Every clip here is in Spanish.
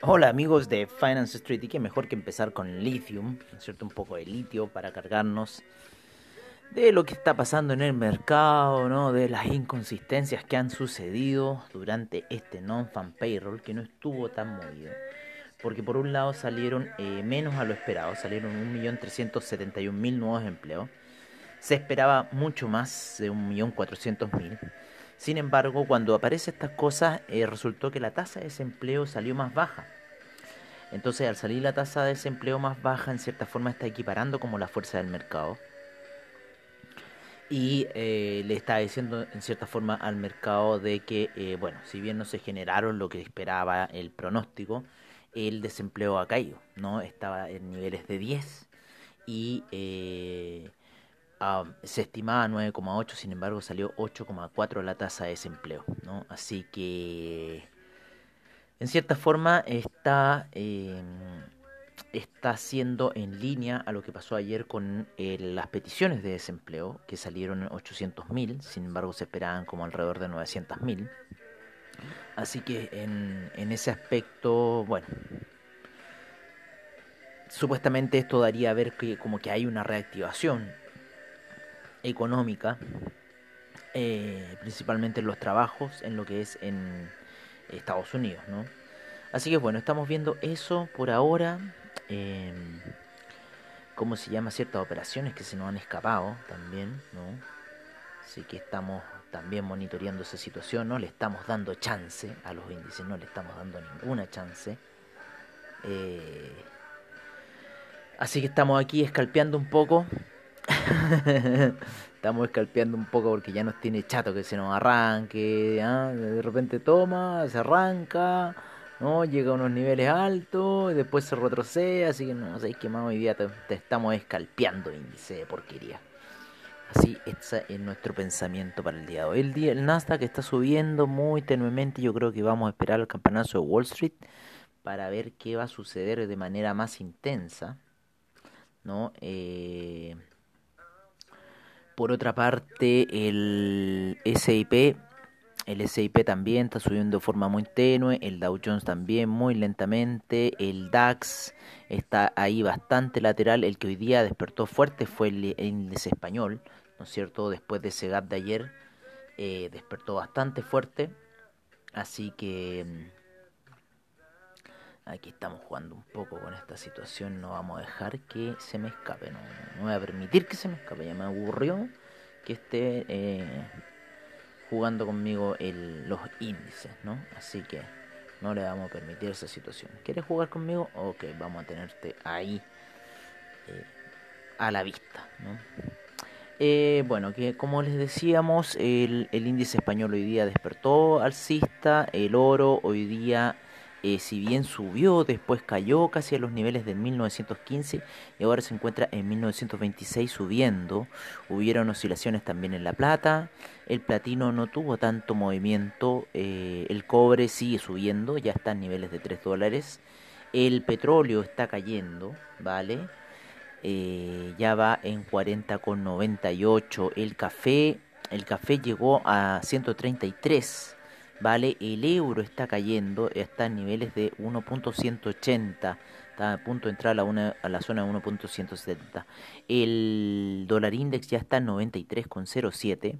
Hola amigos de Finance Street y qué mejor que empezar con lithium, ¿no es cierto? Un poco de litio para cargarnos de lo que está pasando en el mercado, ¿no? De las inconsistencias que han sucedido durante este non-fan payroll que no estuvo tan movido. Porque por un lado salieron eh, menos a lo esperado, salieron 1.371.000 nuevos empleos. Se esperaba mucho más de 1.400.000. Sin embargo, cuando aparecen estas cosas, eh, resultó que la tasa de desempleo salió más baja. Entonces, al salir la tasa de desempleo más baja, en cierta forma está equiparando como la fuerza del mercado. Y eh, le está diciendo en cierta forma al mercado de que, eh, bueno, si bien no se generaron lo que esperaba el pronóstico, el desempleo ha caído, ¿no? Estaba en niveles de 10 y ah, se estimaba 9,8, sin embargo salió 8,4 la tasa de desempleo, ¿no? Así que en cierta forma está, eh, está siendo en línea a lo que pasó ayer con eh, las peticiones de desempleo, que salieron en 800.000, sin embargo se esperaban como alrededor de 900.000. Así que en, en ese aspecto, bueno, supuestamente esto daría a ver que como que hay una reactivación económica, eh, principalmente en los trabajos, en lo que es en Estados Unidos, ¿no? Así que bueno, estamos viendo eso por ahora. Eh, ¿Cómo se llama? Ciertas operaciones que se nos han escapado también, ¿no? Así que estamos también monitoreando esa situación, no le estamos dando chance a los índices, no le estamos dando ninguna chance. Eh, así que estamos aquí escalpeando un poco. estamos escalpeando un poco porque ya nos tiene chato que se nos arranque. ¿ah? De repente toma, se arranca, ¿no? llega a unos niveles altos, y después se retrocede. Así que no sé qué más hoy día te, estamos escalpeando índice de porquería. Así ese es nuestro pensamiento para el día de hoy. El, día, el Nasdaq está subiendo muy tenuemente. Yo creo que vamos a esperar el campanazo de Wall Street para ver qué va a suceder de manera más intensa. ¿no? Eh, por otra parte, el SIP, el SIP también está subiendo de forma muy tenue. El Dow Jones también muy lentamente. El DAX está ahí bastante lateral. El que hoy día despertó fuerte fue el índice español. ¿no es cierto? Después de ese gap de ayer, eh, despertó bastante fuerte. Así que mm, aquí estamos jugando un poco con esta situación. No vamos a dejar que se me escape. No, voy a permitir que se me escape. Ya me aburrió que esté eh, jugando conmigo los índices, ¿no? Así que no le vamos a permitir esa situación. ¿Quieres jugar conmigo? Ok, vamos a tenerte ahí eh, a la vista, ¿no? Eh, bueno, que como les decíamos, el, el, índice español hoy día despertó alcista, el oro hoy día, eh, si bien subió, después cayó casi a los niveles del 1915 y ahora se encuentra en 1926 subiendo. Hubieron oscilaciones también en la plata, el platino no tuvo tanto movimiento, eh, el cobre sigue subiendo, ya está en niveles de 3 dólares, el petróleo está cayendo, ¿vale? eh, ya va en 40,98. El café, el café llegó a 133. Vale, el euro está cayendo, está en niveles de 1.180. Está a punto de entrar a la, zona de 1.170. El dólar index ya está en 93,07.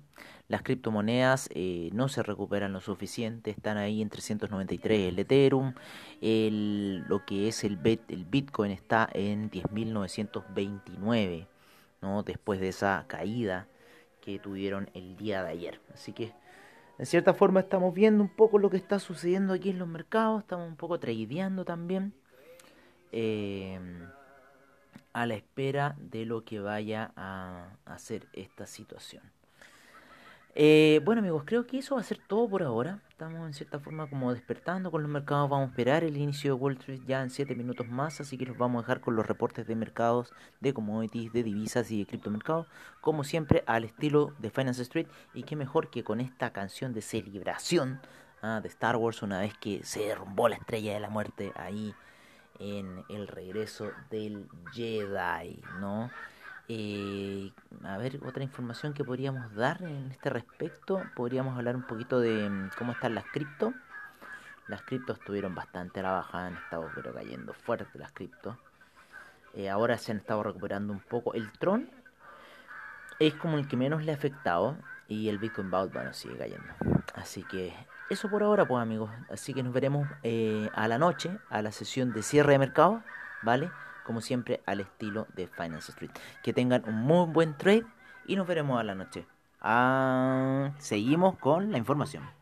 Las criptomonedas eh, no se recuperan lo suficiente, están ahí en 393 el Ethereum, el, lo que es el, bet, el Bitcoin está en 10.929, ¿no? después de esa caída que tuvieron el día de ayer. Así que en cierta forma estamos viendo un poco lo que está sucediendo aquí en los mercados, estamos un poco tradeando también eh, a la espera de lo que vaya a hacer esta situación. Eh, bueno amigos, creo que eso va a ser todo por ahora. Estamos en cierta forma como despertando con los mercados. Vamos a esperar el inicio de Wall Street ya en 7 minutos más. Así que los vamos a dejar con los reportes de mercados, de commodities, de divisas y de criptomercados. Como siempre al estilo de Finance Street. Y qué mejor que con esta canción de celebración ah, de Star Wars una vez que se derrumbó la estrella de la muerte ahí en el regreso del Jedi, ¿no? Eh, a ver, otra información que podríamos dar en este respecto. Podríamos hablar un poquito de mm, cómo están las cripto. Las criptos estuvieron bastante a la baja, han estado pero cayendo fuerte las criptos. Eh, ahora se han estado recuperando un poco. El Tron es como el que menos le ha afectado. Y el Bitcoin Vault, bueno, sigue cayendo. Así que eso por ahora, pues amigos. Así que nos veremos eh, a la noche, a la sesión de cierre de mercado, ¿vale? Como siempre al estilo de Finance Street. Que tengan un muy buen trade y nos veremos a la noche. Ah, seguimos con la información.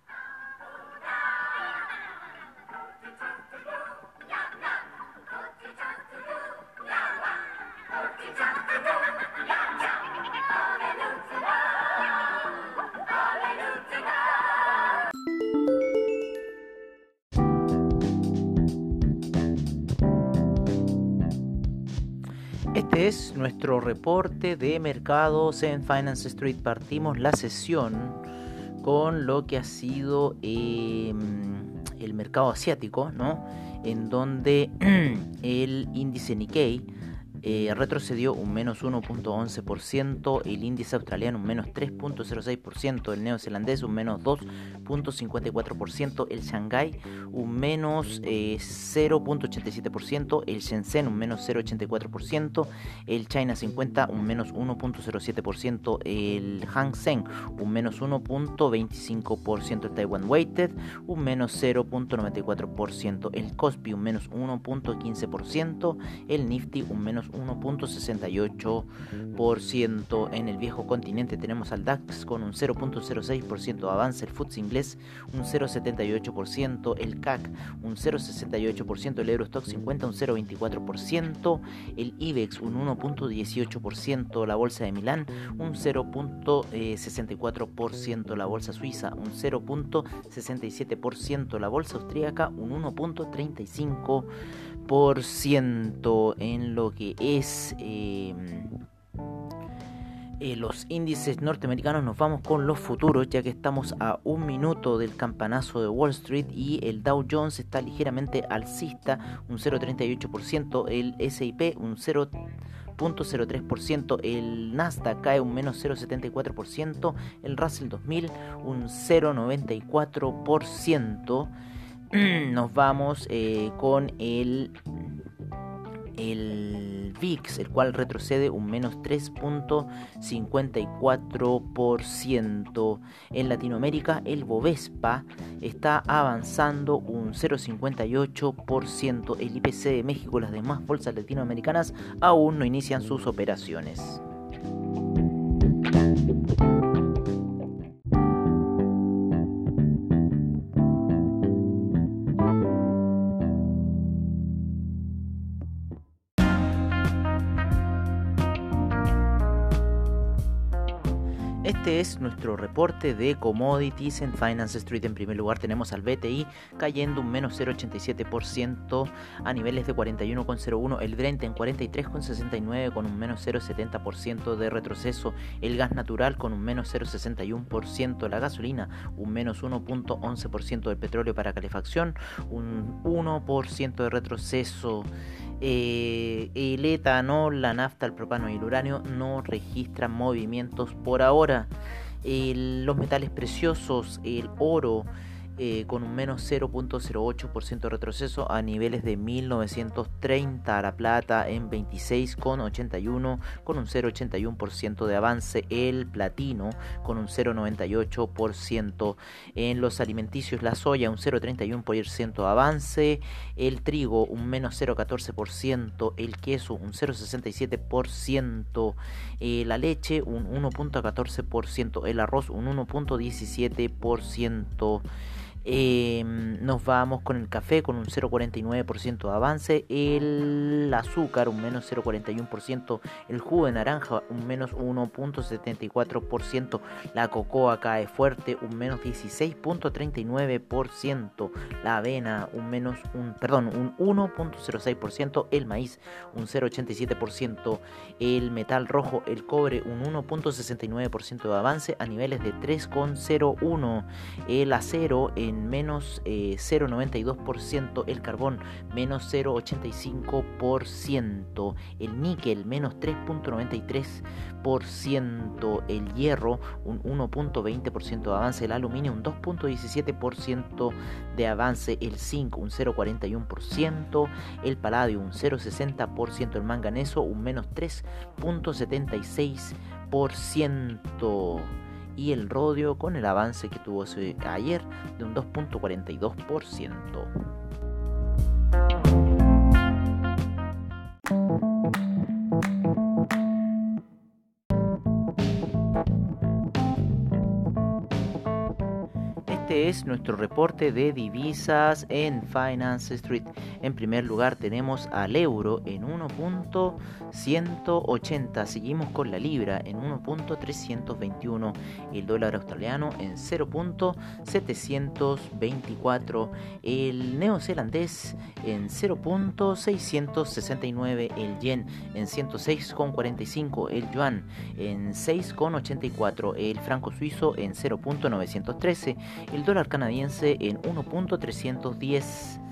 Este es nuestro reporte de mercados en Finance Street. Partimos la sesión con lo que ha sido eh, el mercado asiático, ¿no? En donde el índice Nikkei eh, retrocedió un menos 1.11%, el índice australiano un menos 3.06%, el neozelandés un menos 2.54%, el Shanghai un menos 0.87%, eh, el Shenzhen un menos 0.84%, el China 50 un menos 1.07%, el Hang Seng un menos 1.25%, el Taiwan Weighted un menos 0.94%, el Kospi un menos 1.15%, el Nifty un menos 1.68%. En el viejo continente tenemos al DAX con un 0.06% de avance, el FTSE inglés un 0.78%, el CAC un 0.68%, el Eurostock 50 un 0.24%, el IBEX un 1.18%, la bolsa de Milán un 0.64%, la bolsa suiza un 0.67%, la bolsa austríaca un 1.35% en lo que es em, eh, los índices norteamericanos. Nos vamos con los futuros, ya que estamos a un minuto del campanazo de Wall Street y el Dow Jones está ligeramente alcista, un 0,38%, el SIP un 0.03%, el Nasdaq cae un menos 0.74%, el Russell 2000 un 0.94%. nos vamos eh, con el, el VIX, el cual retrocede un menos 3.54%. En Latinoamérica, el Bovespa está avanzando un 0.58%. El IPC de México, las demás bolsas latinoamericanas, aún no inician sus operaciones. Es nuestro reporte de commodities en Finance Street. En primer lugar tenemos al BTI cayendo un menos 0,87% a niveles de 41,01. El Brent en 43,69 con un menos 0,70% de retroceso. El gas natural con un menos 0,61%. La gasolina un menos 1,11% del petróleo para calefacción. Un 1% de retroceso. Eh, el etanol, la nafta, el propano y el uranio no registran movimientos por ahora. Los metales preciosos, el oro, eh, con un menos 0.08% de retroceso a niveles de 1930. La plata en 26,81 con un 0,81% de avance. El platino con un 0,98%. En los alimenticios la soya un 0,31% de avance. El trigo un menos 0,14%. El queso un 0,67%. Eh, la leche un 1.14%. El arroz un 1.17%. Eh, nos vamos con el café con un 0,49% de avance, el azúcar un menos 0,41%, el jugo de naranja un menos 1,74%, la cocoa cae fuerte un menos 16,39%, la avena un menos un perdón un 1,06%, el maíz un 0,87%, el metal rojo, el cobre un 1,69% de avance a niveles de 3,01, el acero en menos 0,92%, eh, el carbón menos 0,85%, el níquel menos 3,93%, el hierro un 1,20% de avance, el aluminio un 2,17% de avance, el zinc un 0,41%, el paladio un 0,60%, el manganeso un menos 3,76% y el rodio con el avance que tuvo ayer de un 2.42%. Este es nuestro reporte de divisas en Finance Street. En primer lugar tenemos al euro en 1.180. Seguimos con la libra en 1.321. El dólar australiano en 0.724. El neozelandés en 0.669. El yen en 106.45. El yuan en 6.84. El franco suizo en 0.913 el dólar canadiense en 1.310.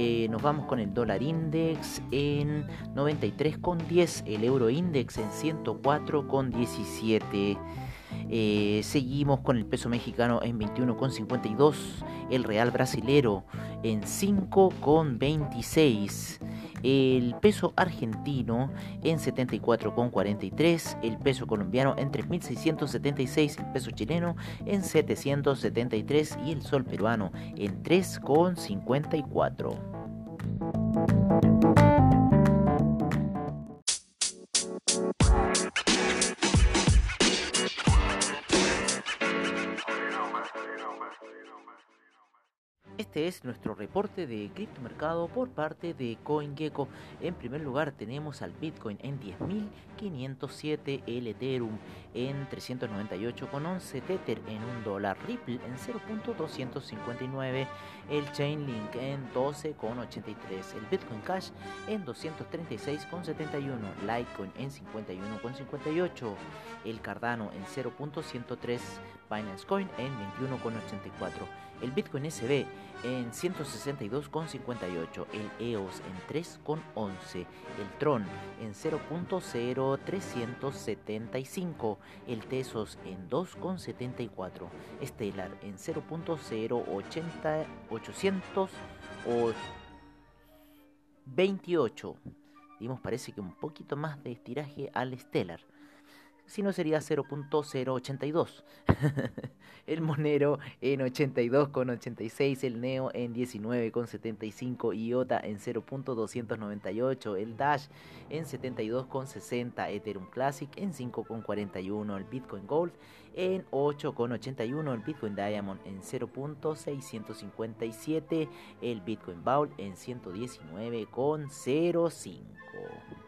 Eh, nos vamos con el dólar index en 93,10, el euro index en 104,17. Eh, seguimos con el peso mexicano en 21,52, el real brasilero en 5,26 el peso argentino en 74,43, el peso colombiano en 3.676, el peso chileno en 773 y el sol peruano en 3,54. Este es nuestro reporte de criptomercado por parte de CoinGecko. En primer lugar tenemos al Bitcoin en 10.507, el Ethereum en 398,11, Tether en 1 dólar, Ripple en 0.259, el Chainlink en 12,83, el Bitcoin Cash en 236,71, Litecoin en 51,58, el Cardano en 0.103, Binance Coin en 21,84, el Bitcoin SB en 162,58, el EOS en 3,11, el Tron en 0.0375, el Tesos en 2,74, Stellar en 0.0828. Dimos parece que un poquito más de estiraje al Stellar si no sería 0.082. el Monero en 82,86, el Neo en 19,75, IOTA en 0.298, el Dash en 72,60, Ethereum Classic en 5,41, el Bitcoin Gold en 8,81, el Bitcoin Diamond en 0.657, el Bitcoin Bowl en 119,05.